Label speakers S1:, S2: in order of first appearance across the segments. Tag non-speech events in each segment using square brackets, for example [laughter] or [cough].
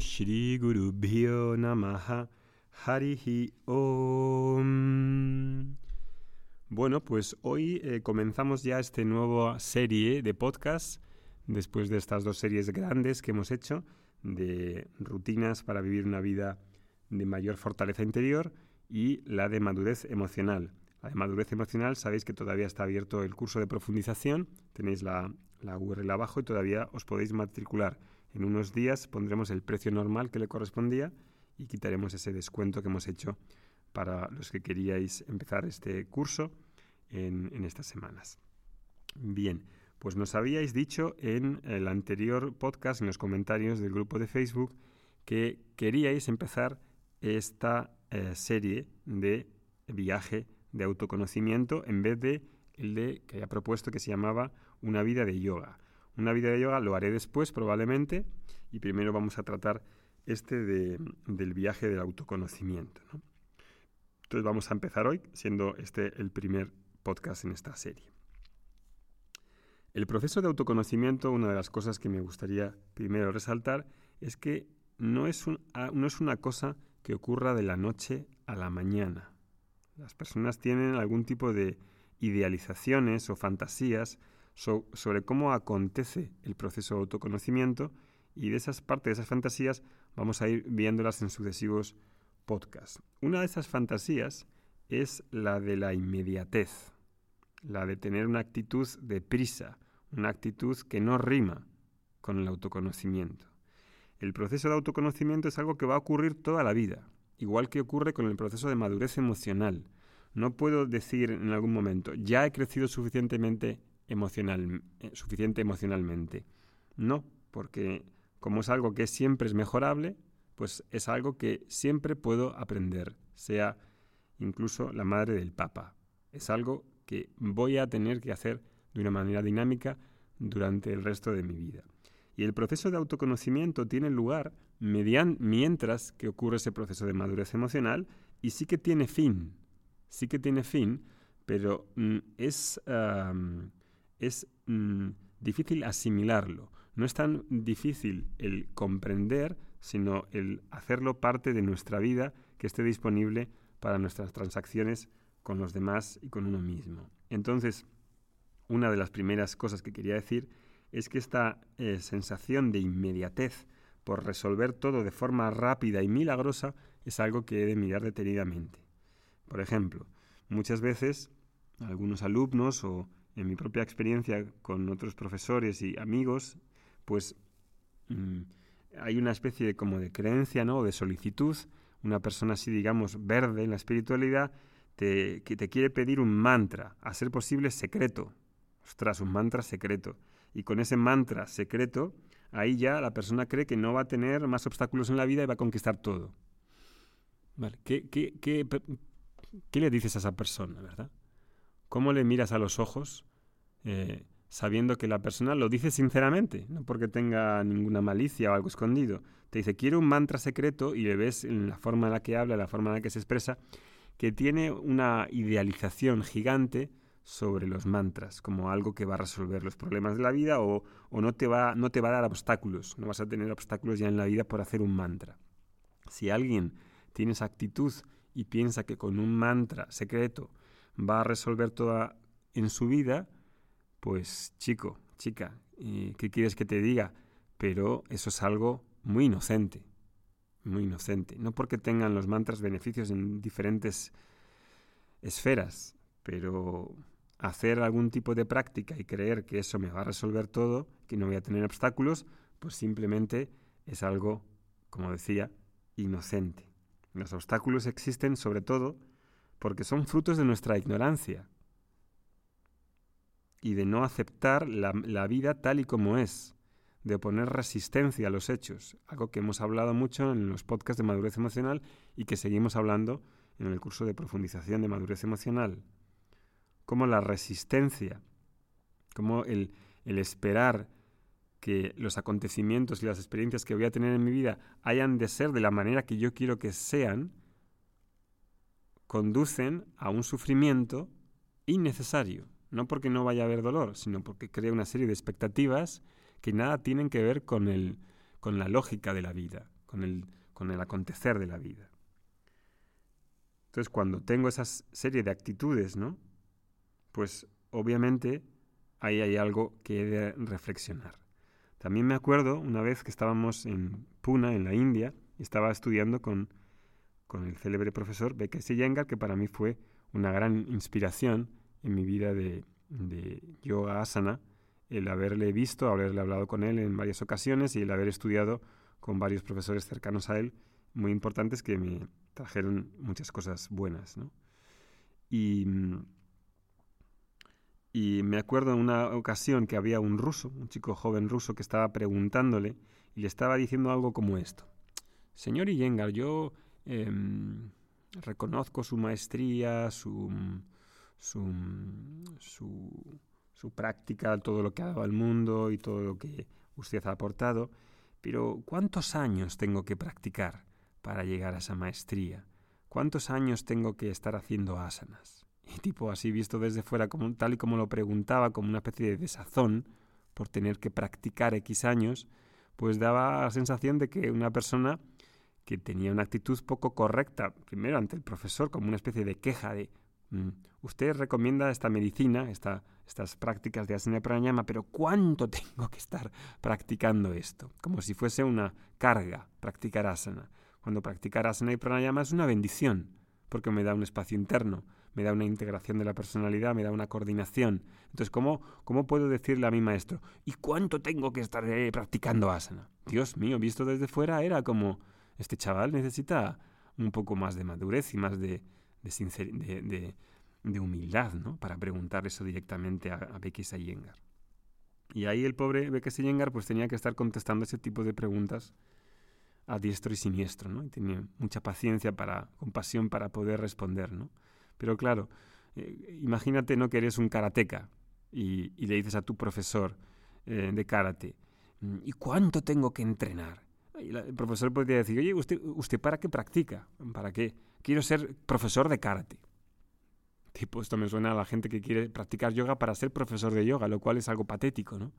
S1: Shri Guru Bhyo Namaha Harihi Om. Bueno, pues hoy eh, comenzamos ya esta nueva serie de podcasts después de estas dos series grandes que hemos hecho de rutinas para vivir una vida de mayor fortaleza interior y la de madurez emocional. La de madurez emocional, sabéis que todavía está abierto el curso de profundización, tenéis la, la URL abajo y todavía os podéis matricular. En unos días pondremos el precio normal que le correspondía y quitaremos ese descuento que hemos hecho para los que queríais empezar este curso en, estas semanas. Bien, pues nos habíais dicho en el anterior podcast, en los comentarios del grupo de Facebook, que queríais empezar esta eh, serie de viaje de autoconocimiento en vez de el de que haya propuesto que se llamaba una vida de yoga. Una vida de yoga lo haré después probablemente y primero vamos a tratar este de, del viaje del autoconocimiento. Entonces vamos a empezar hoy siendo este el primer podcast en esta serie. El proceso de autoconocimiento, una de las cosas que me gustaría primero resaltar, es que no es, un, ah, no es una cosa que ocurra de la noche a la mañana. Las personas tienen algún tipo de idealizaciones o fantasías sobre cómo acontece el proceso de autoconocimiento y de esas partes de esas fantasías vamos a ir viéndolas en sucesivos podcasts. Una de esas fantasías es la de la inmediatez la de tener una actitud de prisa, una actitud que no rima con el autoconocimiento. El proceso de autoconocimiento es algo que va a ocurrir toda la vida, igual que ocurre con el proceso de madurez emocional. No puedo decir en algún momento, ya he crecido suficientemente emocional, eh, suficiente emocionalmente. No, porque como es algo que siempre es mejorable, pues es algo que siempre puedo aprender, sea incluso la madre del Papa. Es algo que voy a tener que hacer de una manera dinámica durante el resto de mi vida. Y el proceso de autoconocimiento tiene lugar mientras que ocurre ese proceso de madurez emocional y sí que tiene fin, sí que tiene fin, pero mm, es, es mm, difícil asimilarlo. No es tan difícil el comprender, sino el hacerlo parte de nuestra vida que esté disponible para nuestras transacciones con los demás y con uno mismo. Entonces, una de las primeras cosas que quería decir es que esta eh, sensación de inmediatez por resolver todo de forma rápida y milagrosa es algo que he de mirar detenidamente. Por ejemplo, muchas veces algunos alumnos o en mi propia experiencia con otros profesores y amigos, pues mm, hay una especie como de creencia, ¿no? de solicitud, una persona así digamos verde en la espiritualidad que te quiere pedir un mantra, a ser posible secreto. Ostras, un mantra secreto. Y con ese mantra secreto, ahí ya la persona cree que no va a tener más obstáculos en la vida y va a conquistar todo. Vale. ¿Qué, qué, qué, qué le dices a esa persona, verdad? ¿Cómo le miras a los ojos eh, sabiendo que la persona lo dice sinceramente, no porque tenga ninguna malicia o algo escondido? Te dice, quiero un mantra secreto y le ves en la forma en la que habla, la forma en la que se expresa, que tiene una idealización gigante sobre los mantras, como algo que va a resolver los problemas de la vida o, no, te va, no te va a dar obstáculos, no vas a tener obstáculos ya en la vida por hacer un mantra. Si alguien tiene esa actitud y piensa que con un mantra secreto va a resolver toda en su vida, pues chico, chica, ¿qué quieres que te diga? Pero eso es algo muy inocente muy inocente. No porque tengan los mantras beneficios en diferentes esferas, pero hacer algún tipo de práctica y creer que eso me va a resolver todo, que no voy a tener obstáculos, pues simplemente es algo, como decía, inocente. Los obstáculos existen sobre todo porque son frutos de nuestra ignorancia y de no aceptar la, la vida tal y como es de oponer resistencia a los hechos, algo que hemos hablado mucho en los podcasts de madurez emocional y que seguimos hablando en el curso de profundización de madurez emocional. Como la resistencia, como el, el esperar que los acontecimientos y las experiencias que voy a tener en mi vida hayan de ser de la manera que yo quiero que sean, conducen a un sufrimiento innecesario, no porque no vaya a haber dolor, sino porque crea una serie de expectativas que nada tienen que ver con, el, con la lógica de la vida, con el, con el acontecer de la vida. Entonces, cuando tengo esa serie de actitudes, ¿no? Pues obviamente ahí hay algo que he de reflexionar. También me acuerdo una vez que estábamos en Pune, en la India, y estaba estudiando con, con el célebre profesor Bekesi Yengar, que para mí fue una gran inspiración en mi vida de, de yoga asana, el haberle visto, haberle hablado con él en varias ocasiones y el haber estudiado con varios profesores cercanos a él, muy importantes que me trajeron muchas cosas buenas. ¿no? Y, y me acuerdo en una ocasión que había un ruso, un chico joven ruso, que estaba preguntándole y le estaba diciendo algo como esto. Señor Iyengar, yo em, reconozco su maestría, su, su, su, práctica, todo lo que ha dado al mundo y todo lo que usted ha aportado, pero ¿cuántos años tengo que practicar para llegar a esa maestría? ¿Cuántos años tengo que estar haciendo asanas? Y tipo así visto desde fuera, como, tal y como lo preguntaba, como una especie de desazón por tener que practicar X años, pues daba la sensación de que una persona que tenía una actitud poco correcta, primero ante el profesor, como una especie de queja de mm, usted recomienda esta medicina, esta, estas prácticas de asana pranayama, pero ¿cuánto [laughs] tengo que estar practicando esto? Como si fuese una carga practicar asana. Cuando practicar asana y pranayama es una bendición, porque me da un espacio interno, me da una integración de la personalidad, me da una coordinación. Entonces, ¿cómo, cómo puedo decirle a mi maestro, ¿y cuánto tengo que estar eh, practicando asana? Dios mío, visto desde fuera era como, este chaval necesita un poco más de madurez y más de, de, de, humildad, ¿no? Para preguntar eso directamente a, a Becky Sayengar. Y ahí el pobre Becky Sayengar pues tenía que estar contestando ese tipo de preguntas a diestro y siniestro, ¿no? Y tenía mucha paciencia para, compasión para poder responder, ¿no? Pero claro, eh, imagínate no que eres un karateca y, le dices a tu profesor eh, de karate, mm, ¿y cuánto tengo que entrenar? El profesor podría decir, oye, ¿usted, ¿usted para qué practica? ¿Para qué? Quiero ser profesor de karate. Tipo, esto me suena a la gente que quiere practicar yoga para ser profesor de yoga, lo cual es algo patético, ¿no?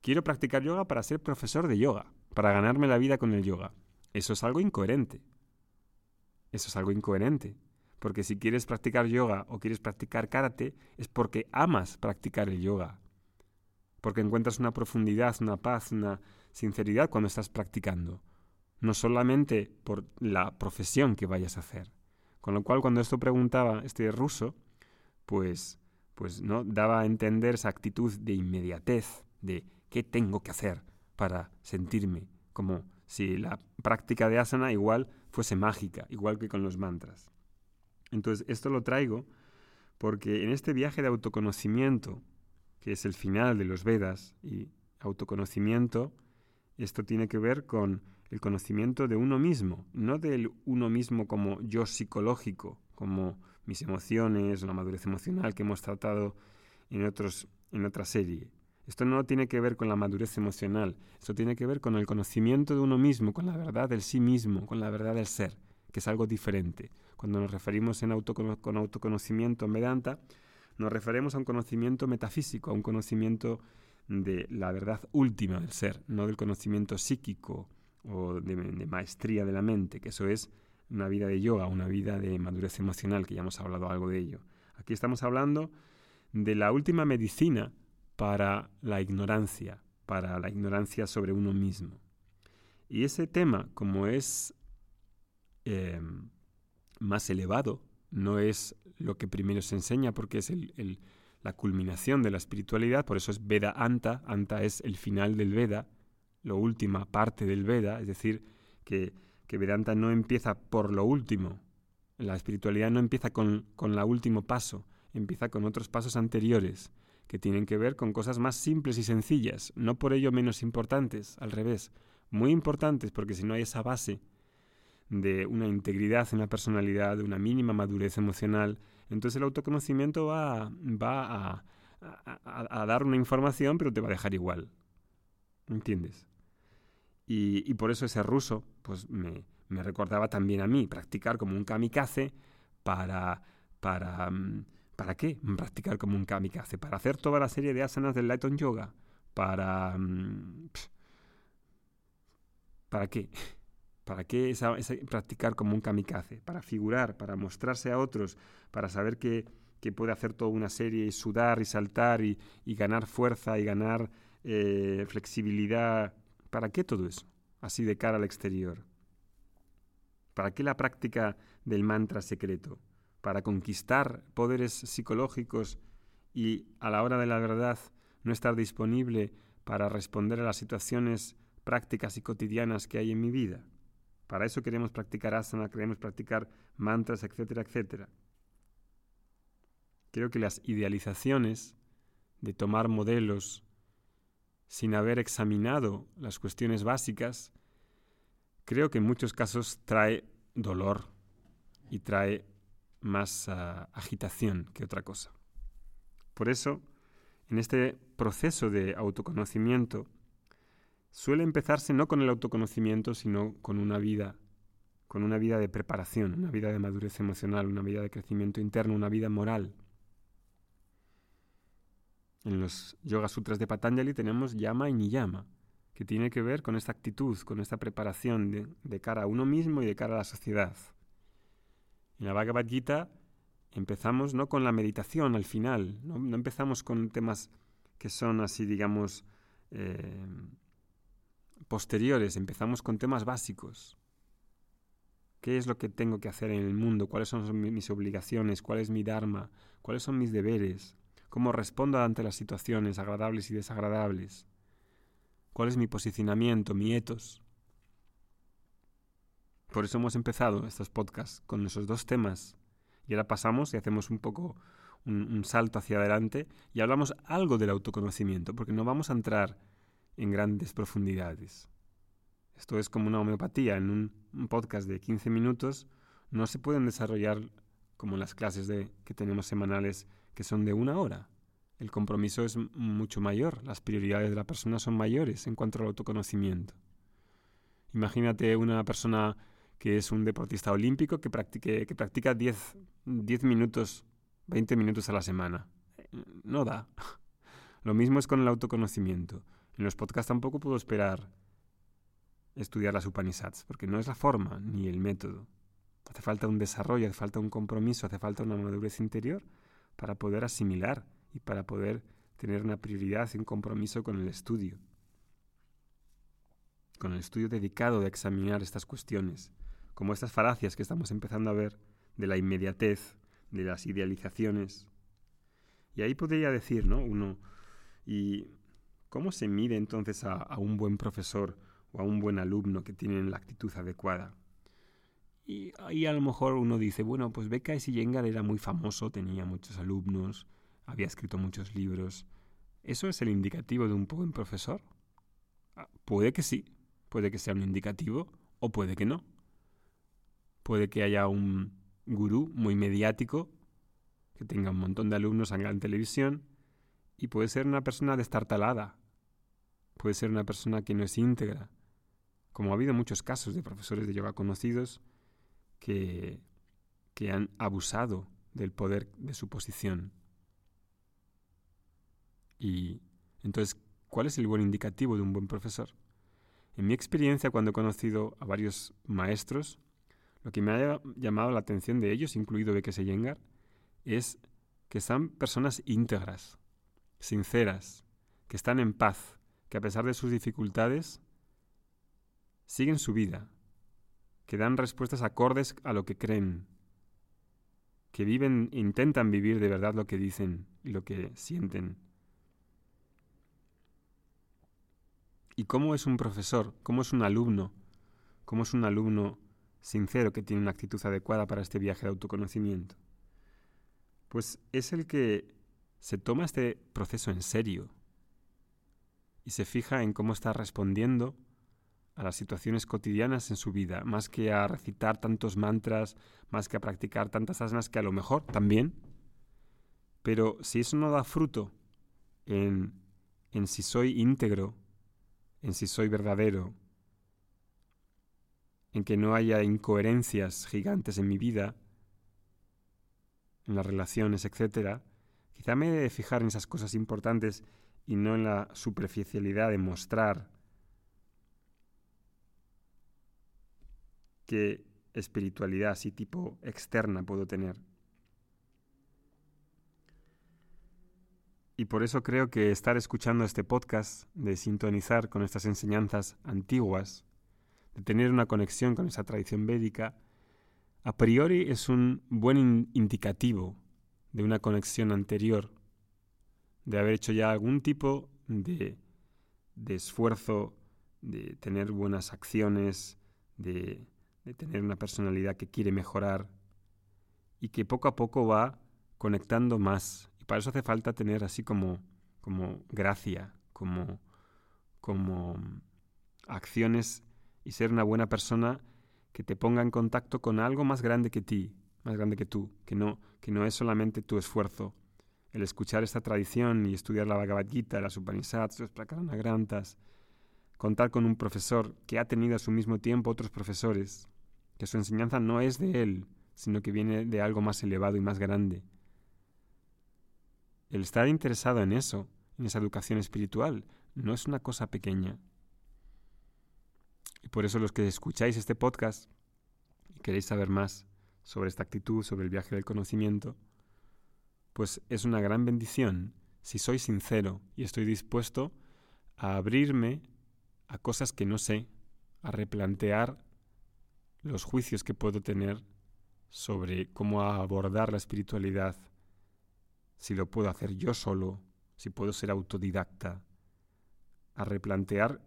S1: Quiero practicar yoga para ser profesor de yoga, para ganarme la vida con el yoga. Eso es algo incoherente. Eso es algo incoherente. Porque si quieres practicar yoga o quieres practicar karate, es porque amas practicar el yoga. Porque encuentras una profundidad, una paz, una sinceridad cuando estás practicando. No solamente por la profesión que vayas a hacer. Con lo cual, cuando esto preguntaba este ruso, pues, pues no daba a entender esa actitud de inmediatez, de qué tengo que hacer para sentirme como si la práctica de asana igual fuese mágica, igual que con los mantras. Entonces, esto lo traigo porque en este viaje de autoconocimiento, que es el final de los Vedas, y autoconocimiento, esto tiene que ver con el conocimiento de uno mismo, no del uno mismo como yo psicológico, como mis emociones, la madurez emocional que hemos tratado en, otros, en otra serie. Esto no tiene que ver con la madurez emocional, esto tiene que ver con el conocimiento de uno mismo, con la verdad del sí mismo, con la verdad del ser, que es algo diferente. Cuando nos referimos en con autoconocimiento en Vedanta, nos referimos a un conocimiento metafísico, a un conocimiento de la verdad última del ser, no del conocimiento psíquico o de, maestría de la mente, que eso es una vida de yoga, una vida de madurez emocional, que ya hemos hablado algo de ello. Aquí estamos hablando de la última medicina para la ignorancia, para la ignorancia sobre uno mismo. Y ese tema, como es eh, más elevado, no es lo que primero se enseña porque es la culminación de la espiritualidad, por eso es Veda Anta, Anta es el final del Veda, la última parte del Veda, es decir, que, que Vedanta no empieza por lo último, la espiritualidad no empieza con, con el último paso, empieza con otros pasos anteriores, que tienen que ver con cosas más simples y sencillas, no por ello menos importantes, al revés, muy importantes, porque si no hay esa base de una integridad en la personalidad, de una mínima madurez emocional, entonces el autoconocimiento va, va a, dar una información, pero te va a dejar igual. ¿Entiendes? Y, por eso ese ruso pues me, me, recordaba también a mí, practicar como un kamikaze para... para mm, ¿Para qué practicar como un kamikaze? ¿Para hacer toda la serie de asanas del Lighton Yoga? ¿Para... Mm, ¿Para qué? [laughs] ¿Para qué esa, practicar como un kamikaze? Para figurar, para mostrarse a otros, para saber que, puede hacer toda una serie y sudar y saltar y, ganar fuerza y ganar eh, flexibilidad. ¿Para qué todo eso? Así de cara al exterior. ¿Para qué la práctica del mantra secreto? ¿Para conquistar poderes psicológicos y a la hora de la verdad no estar disponible para responder a las situaciones prácticas y cotidianas que hay en mi vida? Para eso queremos practicar asana, queremos practicar mantras, etcétera, etcétera. Creo que las idealizaciones de tomar modelos sin haber examinado las cuestiones básicas, creo que en muchos casos trae dolor y trae más ah, agitación que otra cosa. Por eso, en este proceso de autoconocimiento, suele empezarse no con el autoconocimiento, sino con una vida, con una vida de preparación, una vida de madurez emocional, una vida de crecimiento interno, una vida moral. En los Yoga Sutras de Patanjali tenemos Yama y Niyama, que tiene que ver con esta actitud, con esta preparación de, cara a uno mismo y de cara a la sociedad. En la Bhagavad Gita empezamos no con la meditación al final, no, empezamos con temas que son así, digamos, eh, posteriores, empezamos con temas básicos. ¿Qué es lo que tengo que hacer en el mundo? ¿Cuáles son mis obligaciones? ¿Cuál es mi dharma? ¿Cuáles son mis deberes? ¿Cómo respondo ante las situaciones agradables y desagradables? ¿Cuál es mi posicionamiento, mi etos? Por eso hemos empezado estos podcasts con esos dos temas. Y ahora pasamos y hacemos un poco un, un salto hacia adelante y hablamos algo del autoconocimiento, porque no vamos a entrar en grandes profundidades. Esto es como una homeopatía. En un, podcast de 15 minutos no se pueden desarrollar como las clases de, que tenemos semanales que son de una hora. El compromiso es mucho mayor, las prioridades de la persona son mayores en cuanto al autoconocimiento. Imagínate una persona que es un deportista olímpico que, practique, que practica 10, 10 minutos, 20 minutos a la semana. No da. [laughs] Lo mismo es con el autoconocimiento. En los podcasts tampoco puedo esperar estudiar las Upanishads, porque no es la forma ni el método. Hace falta un desarrollo, hace falta un compromiso, hace falta una madurez interior para poder asimilar y para poder tener una prioridad y un compromiso con el estudio. Con el estudio dedicado de examinar estas cuestiones, como estas falacias que estamos empezando a ver de la inmediatez, de las idealizaciones. Y ahí podría decir, ¿no? Uno, y ¿Cómo se mide entonces a, un buen profesor o a un buen alumno que tienen la actitud adecuada? Y ahí a lo mejor uno dice, bueno, pues y Yengar era muy famoso, tenía muchos alumnos, había escrito muchos libros. ¿Eso es el indicativo de un buen profesor? Ah, puede que sí, puede que sea un indicativo o puede que no. Puede que haya un gurú muy mediático que tenga un montón de alumnos en gran televisión y puede ser una persona destartalada, puede ser una persona que no es íntegra, como ha habido muchos casos de profesores de yoga conocidos que, que han abusado del poder de su posición. Y entonces, ¿cuál es el buen indicativo de un buen profesor? En mi experiencia, cuando he conocido a varios maestros, lo que me ha llamado la atención de ellos, incluido Bekese Yengar, es que son personas íntegras, sinceras, que están en paz, que a pesar de sus dificultades, siguen su vida, que dan respuestas acordes a lo que creen, que viven, intentan vivir de verdad lo que dicen y lo que sienten. ¿Y cómo es un profesor? ¿Cómo es un alumno? ¿Cómo es un alumno sincero que tiene una actitud adecuada para este viaje de autoconocimiento? Pues es el que se toma este proceso en serio y se fija en cómo está respondiendo a las situaciones cotidianas en su vida, más que a recitar tantos mantras, más que a practicar tantas asanas que a lo mejor también, pero si eso no da fruto en, en si soy íntegro, en si soy verdadero, en que no haya incoherencias gigantes en mi vida, en las relaciones, etcétera, Quizá me he de fijar en esas cosas importantes y no en la superficialidad de mostrar qué espiritualidad así tipo externa puedo tener. Y por eso creo que estar escuchando este podcast, de sintonizar con estas enseñanzas antiguas, de tener una conexión con esa tradición védica, a priori es un buen indicativo de una conexión anterior, de haber hecho ya algún tipo de, de esfuerzo, de tener buenas acciones, de, de tener una personalidad que quiere mejorar y que poco a poco va conectando más para eso hace falta tener así como, como gracia, como, como acciones y ser una buena persona que te ponga en contacto con algo más grande que ti, más grande que tú, que no, que no es solamente tu esfuerzo. El escuchar esta tradición y estudiar la Bhagavad Gita, las Upanishads, los Prakaranagrantas, contar con un profesor que ha tenido a su mismo tiempo otros profesores, que su enseñanza no es de él, sino que viene de algo más elevado y más grande el estar interesado en eso, en esa educación espiritual, no es una cosa pequeña. Y por eso los que escucháis este podcast y queréis saber más sobre esta actitud, sobre el viaje del conocimiento, pues es una gran bendición si soy sincero y estoy dispuesto a abrirme a cosas que no sé, a replantear los juicios que puedo tener sobre cómo abordar la espiritualidad si lo puedo hacer yo solo, si puedo ser autodidacta, a replantear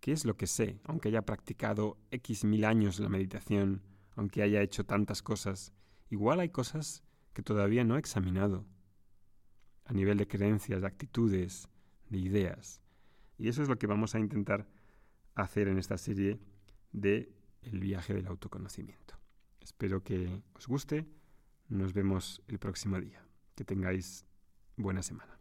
S1: qué es lo que sé, aunque haya practicado X mil años la meditación, aunque haya hecho tantas cosas, igual hay cosas que todavía no he examinado, a nivel de creencias, de actitudes, de ideas. Y eso es lo que vamos a intentar hacer en esta serie de El viaje del autoconocimiento. Espero que os guste. Nos vemos el próximo día. Que tengáis buena semana.